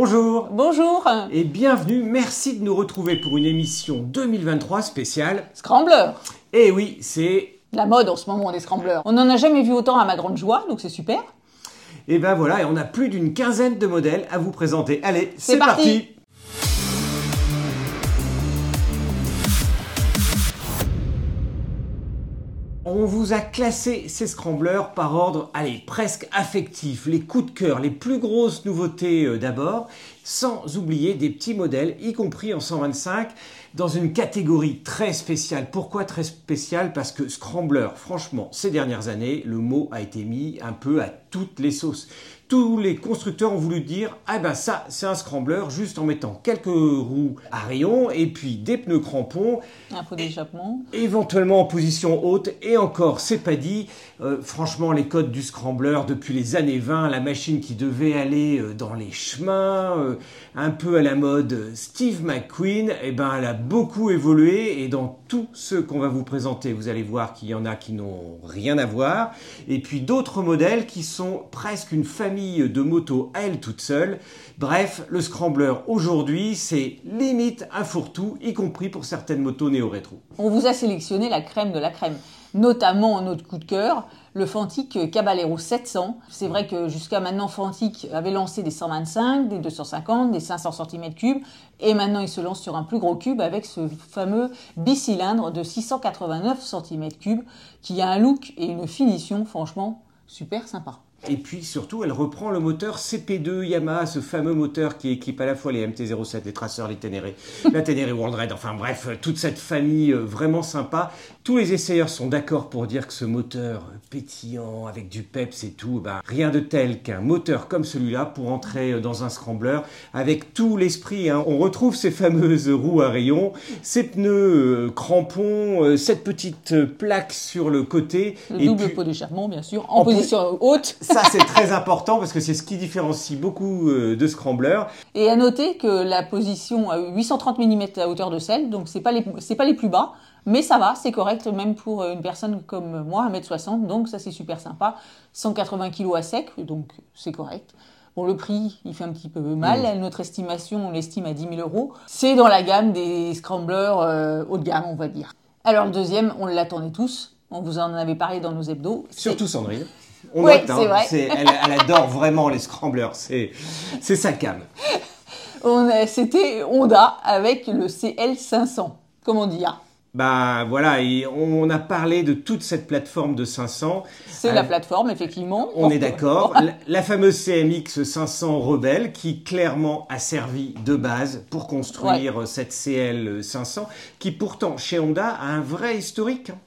Bonjour Bonjour et bienvenue, merci de nous retrouver pour une émission 2023 spéciale. Scrambler Et oui, c'est... La mode en ce moment des scramblers. On n'en a jamais vu autant à ma grande joie, donc c'est super. Et ben voilà, et on a plus d'une quinzaine de modèles à vous présenter. Allez, c'est C'est parti. parti On vous a classé ces scramblers par ordre, allez, presque affectif, les coups de cœur, les plus grosses nouveautés euh, d'abord, sans oublier des petits modèles, y compris en 125, dans une catégorie très spéciale. Pourquoi très spéciale? Parce que scrambler, franchement, ces dernières années, le mot a été mis un peu à toutes les sauces. Tous les constructeurs ont voulu dire ah ben ça c'est un scrambler juste en mettant quelques roues à rayons et puis des pneus crampons Un pot d'échappement. éventuellement en position haute, et encore, c'est pas dit. Euh, franchement, les codes du scrambler depuis les années 20, la machine qui devait aller euh, dans les chemins, euh, un peu à la mode Steve McQueen, eh ben, elle a beaucoup évolué, et dans tous ceux qu'on va vous présenter, vous allez voir qu'il y en a qui n'ont rien à voir, et puis d'autres modèles qui sont presque une famille de motos à elles toutes seules. Bref, le scrambler aujourd'hui, c'est limite un fourre-tout, y compris pour certaines motos néo-rétro. On vous a sélectionné la crème de la crème, notamment notre coup de cœur, le Fantic Caballero 700. C'est vrai que jusqu'à maintenant, Fantic avait lancé des 125, des 250, des 500 cm3, et maintenant il se lance sur un plus gros cube avec ce fameux bicylindre de 689 cm3 qui a un look et une finition franchement super sympa. Et puis surtout, elle reprend le moteur CP2 Yamaha, ce fameux moteur qui équipe à la fois les MT-07, les Tracers, les Ténéré, la Ténéré World Raid, enfin bref, toute cette famille euh, vraiment sympa. Tous les essayeurs sont d'accord pour dire que ce moteur pétillant, avec du peps et tout, ben, rien de tel qu'un moteur comme celui-là pour entrer dans un scrambler avec tout l'esprit. hein. On retrouve ces fameuses roues à rayons, ces pneus euh, crampons, euh, cette petite plaque sur le côté. Le et double puis- pot d'échappement, bien sûr, en, En position haute. ça, c'est très important parce que c'est ce qui différencie beaucoup euh, de scramblers. Et à noter que la position à 830 mm à hauteur de selle, donc c'est pas les c'est pas les plus bas, mais ça va, c'est correct même pour une personne comme moi, 1m60, donc ça c'est super sympa. 180 kg à sec, donc c'est correct. Bon, le prix, il fait un petit peu mal. Notre estimation, on l'estime à 10 000 euros. C'est dans la gamme des scramblers euh, haut de gamme, on va dire. Alors le deuxième, on l'attendait tous. On vous en avait parlé dans nos hebdos. Surtout Sandrine. On hein, c'est vrai. elle, elle adore vraiment les scramblers. C'est, c'est sa cam. C'était Honda avec le CL500. Comment dire Bah voilà, et on a parlé de toute cette plateforme de 500. C'est Euh, la plateforme, effectivement. On est d'accord. La, la fameuse CMX 500 Rebelle qui clairement a servi de base pour construire cette CL 500 qui pourtant chez Honda a un vrai historique. hein.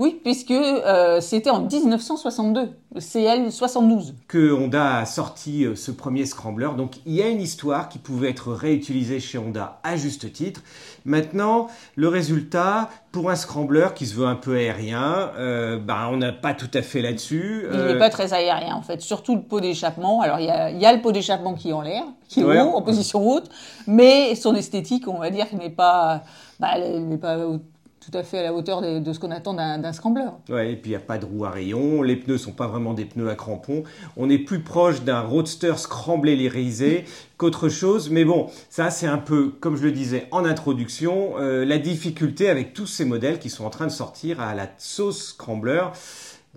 Oui, puisque euh, c'était en 1962, le CL 72. que Honda a sorti euh, ce premier scrambler. Donc il y a une histoire qui pouvait être réutilisée chez Honda à juste titre. Maintenant, le résultat, pour un scrambler qui se veut un peu aérien, euh, bah, on n'a pas tout à fait là-dessus. Il Euh, n'est pas très aérien, en fait. Surtout le pot d'échappement. Alors, il y a, il y a le pot d'échappement qui est en l'air, qui est Ouais. haut, en position haute, mais son esthétique, on va dire, qu'il n'est pas, bah, n'est pas tout à fait à la hauteur de, de ce qu'on attend d'un scrambler. Ouais, et puis il n'y a pas de roue à rayons, les pneus sont pas vraiment des pneus à crampons. On est plus proche d'un roadster scramblé qu'autre chose. Mais bon, ça c'est un peu, comme je le disais en introduction, euh, la difficulté avec tous ces modèles qui sont en train de sortir à la sauce scrambler.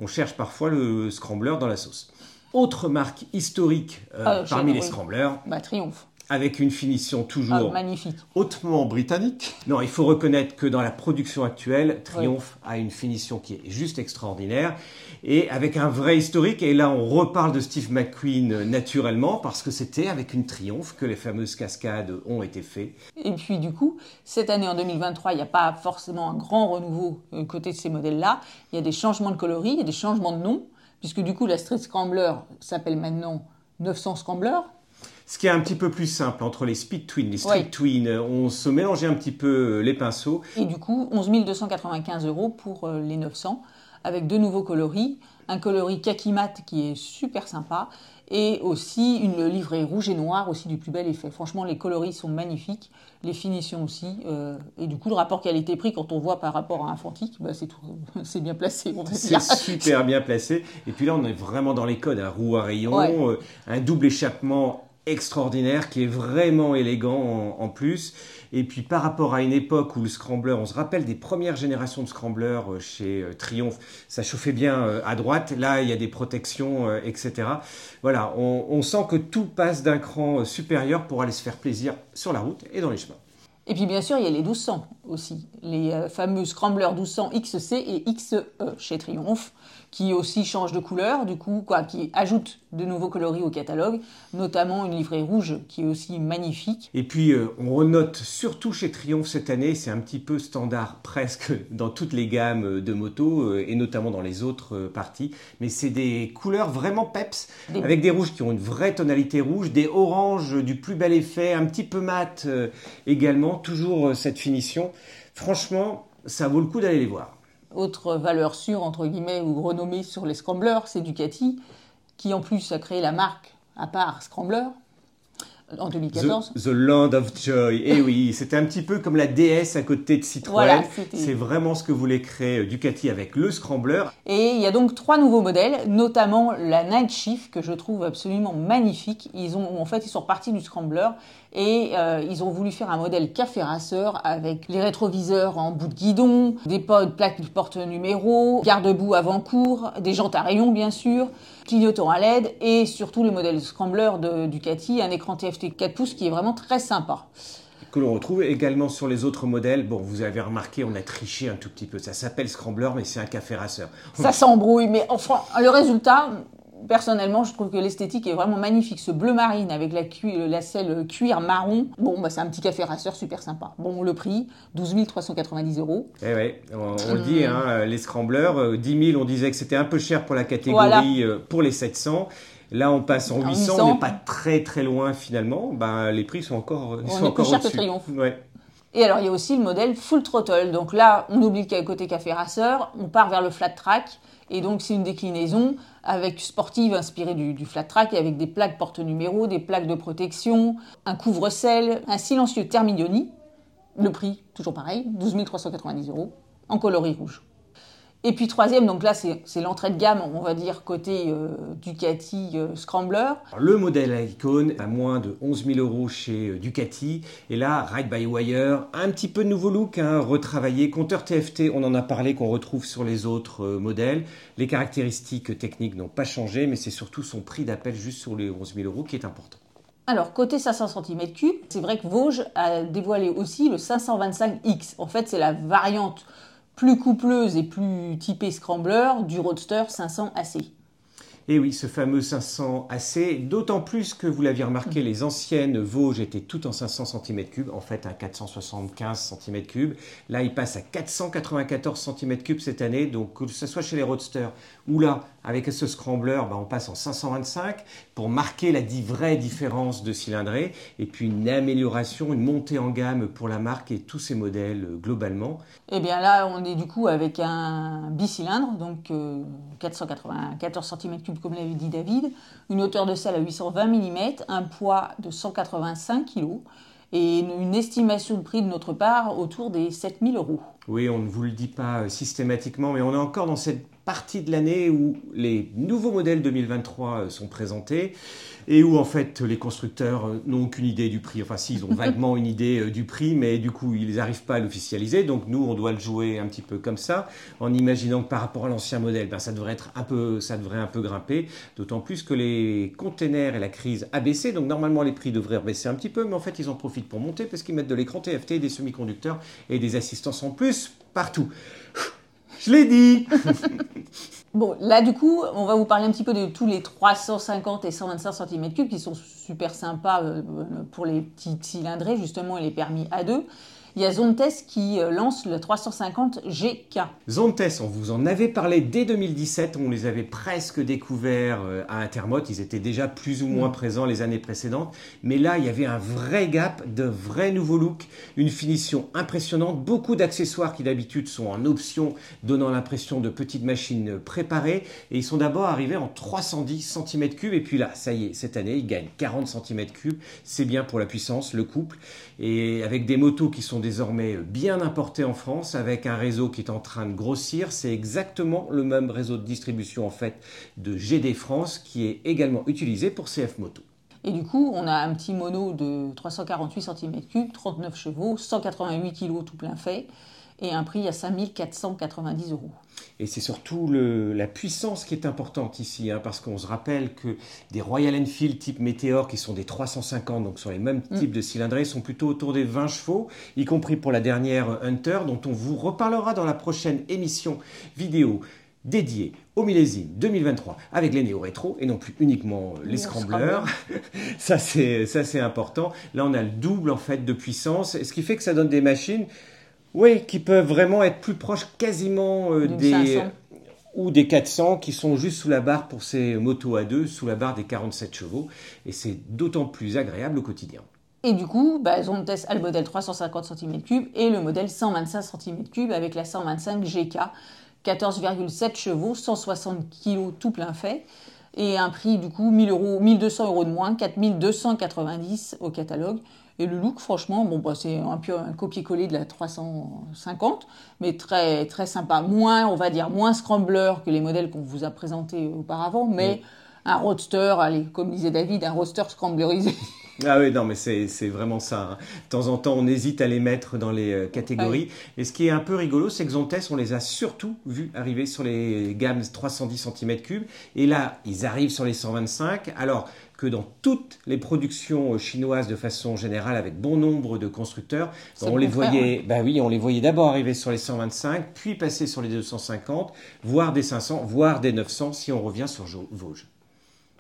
On cherche parfois le scrambler dans la sauce. Autre marque historique euh, Ah, parmi les oui. scramblers, Bah, triomphe. Avec une finition Ah, toujours magnifique. hautement britannique. non, il faut reconnaître que dans la production actuelle, Triumph a une finition qui est juste extraordinaire et avec un vrai historique. Et là, on reparle de Steve McQueen euh, naturellement parce que c'était avec une Triumph que les fameuses cascades ont été faites. Et puis du coup, cette année en 2023, il n'y a pas forcément un grand renouveau euh, côté de ces modèles-là. Il y a des changements de coloris, il y a des changements de nom, puisque du coup la Street Scrambler s'appelle maintenant 900 Scrambler. Ce qui est un petit peu plus simple entre les Speed Twin, les Street Ouais. Twin, euh, on se mélangeait un petit peu euh, les pinceaux. Et du coup, 11 295 euros pour euh, les 900, avec deux nouveaux coloris. Un coloris kaki mat qui est super sympa, et aussi une livrée rouge et noire, aussi du plus bel effet. Franchement, les coloris sont magnifiques, les finitions aussi, euh, et du coup, le rapport qualité-prix, quand on voit par rapport à un Fantique, bah, c'est tout- c'est bien placé, C'est super bien placé. Et puis là, on est vraiment dans les codes. Un roue à Ouais. euh, un double échappement extraordinaire, qui est vraiment élégant en, plus. Et puis par rapport à une époque où le scrambler, on se rappelle des premières générations de scrambler euh, chez euh, Triumph, ça chauffait bien euh, à droite. Là, il y a des protections, etc. Voilà, on, on sent que tout passe d'un cran supérieur pour aller se faire plaisir sur la route et dans les chemins. Et puis bien sûr, il y a les 1200 aussi, les fameux scramblers 1200 XC et XE chez Triumph qui aussi change de couleur, du coup, quoi, qui ajoute de nouveaux coloris au catalogue, notamment une livrée rouge qui est aussi magnifique. Et puis, euh, on renote surtout chez Triumph cette année, c'est un petit peu standard presque dans toutes les gammes de motos euh, et notamment dans les autres euh, parties, mais c'est des couleurs vraiment peps, avec des rouges qui ont une vraie tonalité rouge, des oranges du plus bel effet, un petit peu mat également, toujours cette finition. Franchement, ça vaut le coup d'aller les voir. Autre valeur sûre, entre guillemets, ou renommée sur les scramblers, c'est Ducati, qui en plus a créé la marque à part Scrambler en 2014. The, Land of Joy. Et eh oui, c'était un petit peu comme la DS à côté de Citroën. c'est vraiment ce que voulait créer euh, Ducati avec le Scrambler. Et il y a donc trois nouveaux modèles, notamment la Night Shift que je trouve absolument magnifique. Ils ont en fait ils sont partis du Scrambler et euh, ils ont voulu faire un modèle café rasseur avec les rétroviseurs en bout de guidon, des plaques de porte-numéro, garde-boue avant-cours, des jantes à rayons bien sûr, clignotant à LED et surtout le modèle Scrambler de Ducati, un écran TFT 4 pouces qui est vraiment très sympa que l'on retrouve également sur les autres modèles. Bon, vous avez remarqué, on a triché un tout petit peu. Ça s'appelle Scrambler, mais c'est un café rasseur. Ça s'embrouille, mais enfin, le résultat, personnellement, je trouve que l'esthétique est vraiment magnifique. Ce bleu marine avec la, la selle cuir marron, bon, bah, c'est un petit café rasseur super sympa. Bon, le prix, 12 390 euros. Eh ouais, on, le dit, hein, les scramblers, 10 euh, 000, on disait que c'était un peu cher pour la catégorie, euh, pour les 700. Là, on passe en 800, on n'est pas très très loin finalement. Ben, les prix sont encore, on sont encore au-dessus. Et alors, il y a aussi le modèle full throttle. Donc là, on oublie qu'il y a côté café rasseur, on part vers le flat track. Et donc, c'est une déclinaison avec sportive inspirée du, flat track et avec des plaques porte-numéro, des plaques de protection, un couvre-sel, un silencieux Thermioni. Le prix, toujours pareil, 12 390 euros, en coloris rouge. Et puis troisième, donc là c'est l'entrée de gamme, on va dire côté euh, Ducati euh, Scrambler. Le modèle Icon à moins de 11 000 euros chez euh, Ducati. Et là, Ride by Wire, un petit peu de nouveau look, hein, retravaillé. Compteur TFT, on en a parlé, qu'on retrouve sur les autres modèles. Les caractéristiques techniques n'ont pas changé, mais c'est surtout son prix d'appel juste sur les 11 000 euros qui est important. Alors, côté 500 cm3, c'est vrai que Vosges a dévoilé aussi le 525X. En fait, c'est la variante plus coupleuse et plus typée scrambler du Roadster 500 AC. Et oui, ce fameux 500 AC, d'autant plus que vous l'aviez remarqué, les anciennes Vosges étaient toutes en 500 cm3, en fait à 475 cm3. Là, il passe à 494 cm3 cette année, donc que ce soit chez les Roadsters ou là, avec ce scrambler, bah, on passe en 525 pour marquer la vraie différence de cylindrée et puis une amélioration, une montée en gamme pour la marque et tous ses modèles euh, globalement. Et eh bien là, on est du coup avec un bicylindre, donc 494 cm3 comme l'avait dit David, une hauteur de selle à 820 mm, un poids de 185 kg et une estimation de prix de notre part autour des 7000 euros. Oui, on ne vous le dit pas euh, systématiquement, mais on est encore dans cette partie de l'année où les nouveaux modèles 2023 euh, sont présentés et où en fait les constructeurs euh, n'ont aucune idée du prix. Enfin, si, ils ont vaguement une idée euh, du prix, mais du coup, ils n'arrivent pas à l'officialiser. Donc nous, on doit le jouer un petit peu comme ça, en imaginant que par rapport à l'ancien modèle, ben, ça devrait être un peu, ça devrait un peu grimper. D'autant plus que les containers et la crise a baissé. Donc normalement, les prix devraient baisser un petit peu, mais en fait, ils en profitent pour monter parce qu'ils mettent de l'écran TFT, des semi-conducteurs et des assistances en plus partout. Je l'ai dit. Bon, là, du coup, on va vous parler un petit peu de tous les 350 et 125 cm3 qui sont super sympas euh, pour les petits cylindrés, justement, et les permis A2 il y a Zontes qui euh, lance le 350 GK. Zontes, on vous en avait parlé dès 2017, on les avait presque découverts euh, à Intermot, ils étaient déjà plus ou moins mm. présents les années précédentes, mais là il y avait un vrai gap, de vrais nouveaux looks, une finition impressionnante, beaucoup d'accessoires qui d'habitude sont en option, donnant l'impression de petites machines préparées, et ils sont d'abord arrivés en 310 cm3, et puis là, ça y est, cette année, ils gagnent 40 cm3, c'est bien pour la puissance, le couple, et avec des motos qui sont désormais bien importé en France avec un réseau qui est en train de grossir. C'est exactement le même réseau de distribution en fait de GD France qui est également utilisé pour CF Moto. Et du coup, on a un petit mono de 348 cm3, 39 chevaux, 188 kg tout plein fait, et un prix à 5490 euros. Et c'est surtout le, la puissance qui est importante ici, hein, parce qu'on se rappelle que des Royal Enfield type Meteor, qui sont des 350, donc sur les mêmes mm. types de cylindrées, sont plutôt autour des 20 chevaux, y compris pour la dernière Hunter, dont on vous reparlera dans la prochaine émission vidéo dédiée au millésime 2023 avec les néo-rétro et non plus uniquement les scramblers. ça c'est important. Là on a le double en fait de puissance, ce qui fait que ça donne des machines oui, qui peuvent vraiment être plus proches quasiment euh, des ou des 400 qui sont juste sous la barre pour ces motos à deux, sous la barre des 47 chevaux. Et c'est d'autant plus agréable au quotidien. Et du coup, bah, elles ont testé le modèle 350 cm3 et le modèle 125 cm3 avec la 125 GK, 14,7 chevaux, 160 kg tout plein fait, et un prix du coup 1000 euros, 1200 euros de moins, 4290 au catalogue. Et le look, franchement, bon, bah, c'est un peu un copier-coller de la 350, mais très, très sympa. Moins, on va dire, moins scrambler que les modèles qu'on vous a présentés auparavant, mais un roadster, allez, comme disait David, un roadster scramblerisé. Ah oui, non, mais c'est vraiment ça. Hein. De temps en temps, on hésite à les mettre dans les euh, catégories. Et ce qui est un peu rigolo, c'est que Zontes, on les a surtout vus arriver sur les gammes 310 cm3. Et là, ils arrivent sur les 125. Alors, que dans toutes les productions chinoises de façon générale avec bon nombre de constructeurs, on les voyait, bah oui, on les voyait d'abord arriver sur les 125, puis passer sur les 250, voire des 500, voire des 900 si on revient sur Vosges.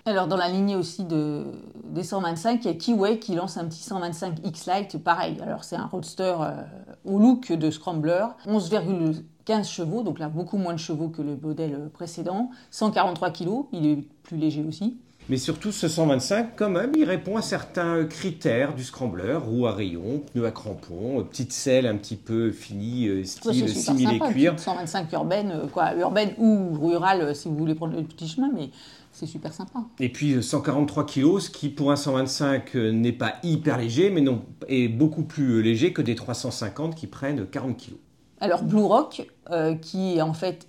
Alors, dans la lignée aussi de, des 125, il y a Kiway qui lance un petit 125 X-Lite, pareil. Alors, c'est un roadster euh, au look de Scrambler, 11,15 chevaux, donc là, beaucoup moins de chevaux que le modèle précédent, 143 kg, il est plus léger aussi. Mais surtout, ce 125, quand même, il répond à certains critères du scrambler, roue à rayon, pneu à crampons, petite selle un petit peu finie, euh, style simili cuir. 125 urbaine, euh, quoi, urbaine ou rurale euh, si vous voulez prendre le petit chemin, mais c'est super sympa. Et puis 143 kg, ce qui pour un 125 n'est pas hyper léger, mais non, est beaucoup plus léger que des 350 qui prennent 40 kg. Alors Blue Rock, qui en fait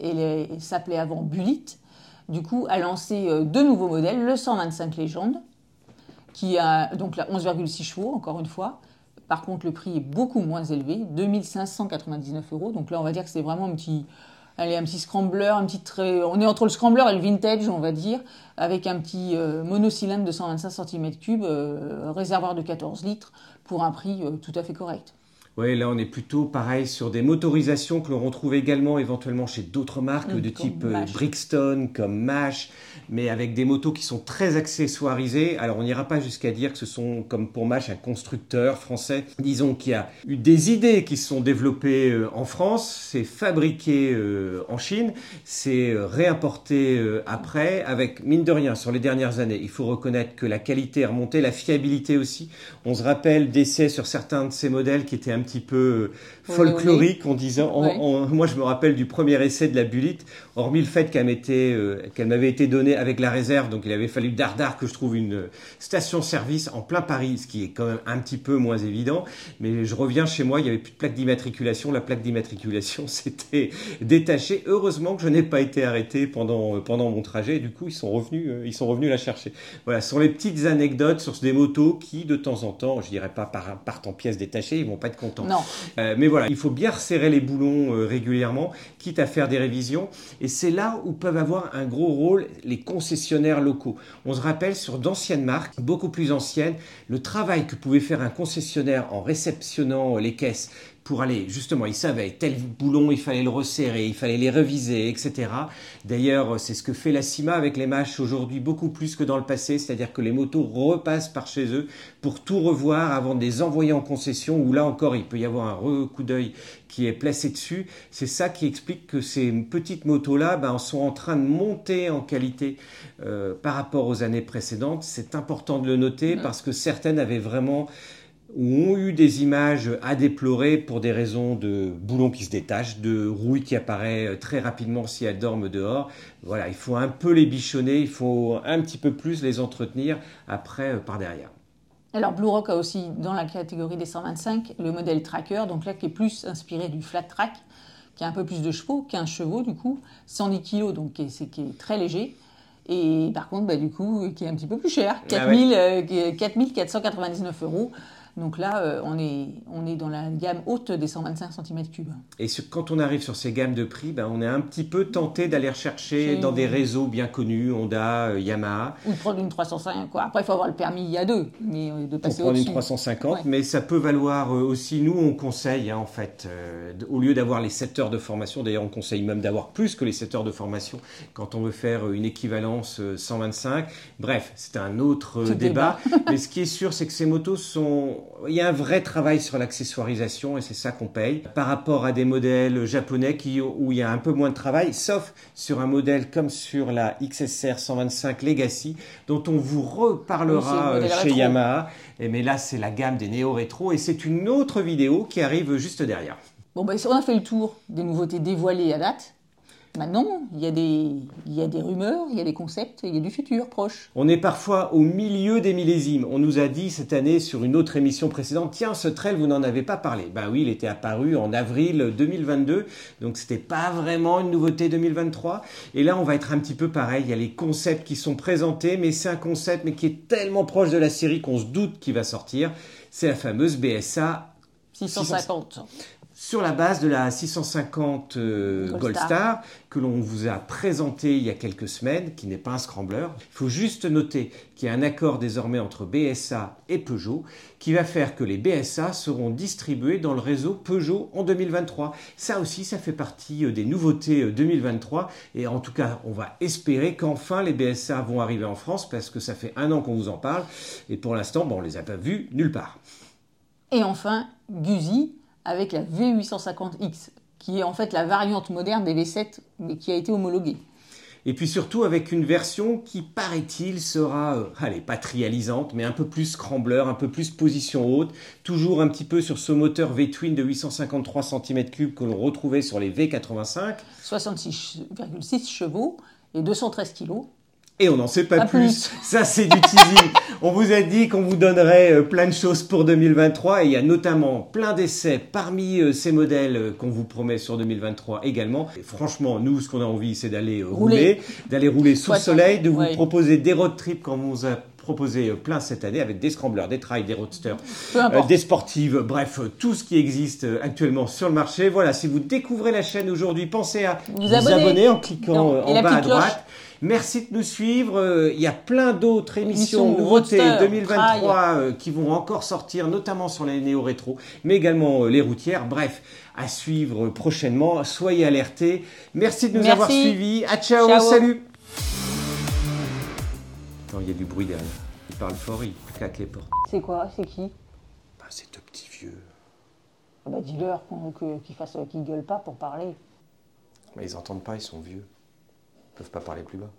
s'appelait avant Bullitt, du coup, a lancé euh, deux nouveaux modèles, le 125 Légende, qui a donc 11,6 chevaux, encore une fois. Par contre, le prix est beaucoup moins élevé, 2599 euros. Donc là, on va dire que c'est vraiment un petit, allez, un petit scrambler, un petit on est entre le scrambler et le vintage, on va dire, avec un petit euh, monocylindre de 125 cm3, euh, réservoir de 14 litres, pour un prix tout à fait correct. Oui, là on est plutôt pareil sur des motorisations que l'on retrouve également éventuellement chez d'autres marques mm, de type euh, Brixton, comme Mash, mais avec des motos qui sont très accessoirisées. Alors on n'ira pas jusqu'à dire que ce sont comme pour Mash un constructeur français. Disons qu'il y a eu des idées qui se sont développées euh, en France, c'est fabriqué euh, en Chine, c'est réimporté après avec mine de rien sur les dernières années. Il faut reconnaître que la qualité est remontée, la fiabilité aussi. On se rappelle d'essais sur certains de ces modèles qui étaient un petit peu folklorique en disant, moi je me rappelle du premier essai de la Bulite, hormis le fait qu'elle euh, qu'elle m'avait été donnée avec la réserve, donc il avait fallu dardard que je trouve une station-service en plein Paris, ce qui est quand même un petit peu moins évident. Mais je reviens chez moi, il y avait plus de plaque d'immatriculation, la plaque d'immatriculation s'était détachée. Heureusement que je n'ai pas été arrêté pendant pendant mon trajet. du coup, ils sont revenus, euh, ils sont revenus la chercher. Voilà, ce sont les petites anecdotes sur des motos qui, de temps en temps, je dirais pas partent en pièces détachées, ils vont pas être contents. Non. Euh, mais il faut bien resserrer les boulons euh, régulièrement, quitte à faire des révisions. Et c'est là où peuvent avoir un gros rôle les concessionnaires locaux. On se rappelle sur d'anciennes marques, beaucoup plus anciennes, le travail que pouvait faire un concessionnaire en réceptionnant les caisses pour aller, justement, ils savaient, tel boulon, il fallait le resserrer, il fallait les reviser, etc. D'ailleurs, c'est ce que fait la CIMA avec les mâches aujourd'hui beaucoup plus que dans le passé, c'est-à-dire que les motos repassent par chez eux pour tout revoir avant de les envoyer en concession, où là encore, il peut y avoir un coup d'œil qui est placé dessus. C'est ça qui explique que ces petites motos-là ben, sont en train de monter en qualité euh, par rapport aux années précédentes. C'est important de le noter parce que certaines avaient vraiment ou ont eu des images à déplorer pour des raisons de boulons qui se détachent, de rouille qui apparaît euh, très rapidement si elles dorment dehors. Voilà, il faut un peu les bichonner, il faut un petit peu plus les entretenir après euh, par derrière. Alors Blue Rock a aussi dans la catégorie des 125 le modèle Tracker, donc là qui est plus inspiré du flat track, qui a un peu plus de chevaux, 15 chevaux du coup, 110 kg, donc qui est, qui est très léger. Et par contre, bah, du coup, qui est un petit peu plus cher, Ah 4000, euh, 4499 euros. Donc là, euh, on, est, on est dans la gamme haute des 125 cm3. Et ce- quand on arrive sur ces gammes de prix, ben, on est un petit peu tenté d'aller rechercher dans des réseaux bien connus, Honda, euh, Yamaha, Ou de prendre une 305. Quoi. Après, il faut avoir le permis il y a deux, mais euh, de pour passer prendre une au-dessus. 350, Ouais. mais ça peut valoir aussi, nous on conseille hein, en fait, euh, au lieu d'avoir les 7 heures de formation, d'ailleurs on conseille même d'avoir plus que les 7 heures de formation quand on veut faire une équivalence euh, 125. Bref, c'est un autre débat, mais ce qui est sûr c'est que ces motos sont... Il y a un vrai travail sur l'accessoirisation et c'est ça qu'on paye par rapport à des modèles japonais qui, où il y a un peu moins de travail, sauf sur un modèle comme sur la XSR 125 Legacy dont on vous reparlera euh, chez rétro. Yamaha. Et mais là, c'est la gamme des néo-rétro et c'est une autre vidéo qui arrive juste derrière. Bon, ben, on a fait le tour des nouveautés dévoilées à date. Maintenant, il y, a des, il y a des rumeurs, il y a des concepts, il y a du futur proche. On est parfois au milieu des millésimes. On nous a dit cette année sur une autre émission précédente, tiens, ce trail, vous n'en avez pas parlé. Ben oui, il était apparu en avril 2022, donc c'était pas vraiment une nouveauté 2023. Et là, on va être un petit peu pareil. Il y a les concepts qui sont présentés, mais c'est un concept mais qui est tellement proche de la série qu'on se doute qu'il va sortir. C'est la fameuse BSA 650. Sur la base de la 650 euh, Gold Gold Star. Star que l'on vous a présenté il y a quelques semaines, qui n'est pas un scrambler. Il faut juste noter qu'il y a un accord désormais entre BSA et Peugeot qui va faire que les BSA seront distribués dans le réseau Peugeot en 2023. Ça aussi, ça fait partie euh, des nouveautés euh, 2023 et en tout cas, on va espérer qu'enfin les BSA vont arriver en France parce que ça fait un an qu'on vous en parle et pour l'instant, bon, on les a pas vus nulle part. Et enfin, Guzzi avec la V850X, qui est en fait la variante moderne des V7, mais qui a été homologuée. Et puis surtout avec une version qui, paraît-il, sera, euh, allez, pas trialisante, mais un peu plus scrambler, un peu plus position haute, toujours un petit peu sur ce moteur V-twin de 853 cm3 que l'on retrouvait sur les V85. 66,6 chevaux et 213 kilos. Et on n'en sait pas, Pas plus. plus. Ça, c'est du teasing. on vous a dit qu'on vous donnerait euh, plein de choses pour 2023 et il y a notamment plein d'essais parmi euh, ces modèles euh, qu'on vous promet sur 2023 également. Et franchement, nous, ce qu'on a envie, c'est d'aller rouler, Rouler. d'aller rouler sous le soleil, de vous ouais. proposer des road trips comme on vous a proposé plein cette année avec des scramblers, des trails, des roadsters, euh, des sportives, bref, tout ce qui existe actuellement sur le marché. Voilà, si vous découvrez la chaîne aujourd'hui, pensez à Vous vous, abonner. abonner en cliquant Non, en bas à cloche. Merci de nous suivre. Euh, Il y a plein d'autres émissions, roadster, 2023 euh, qui vont encore sortir, notamment sur les néo-rétro, mais également euh, les routières. Bref, à suivre prochainement. Soyez alertés. Merci de nous Merci. avoir suivis. À ciao, Ciao. salut. Attends, il y a du bruit derrière. Il parle fort, il claque les portes. C'est quoi? C'est qui? Bah, c'est deux petits vieux. Ah bah, Dis-leur qu'ils fassent- qu'ils gueulent pas pour parler. Mais ils entendent pas, ils sont vieux. Peuvent pas parler plus bas.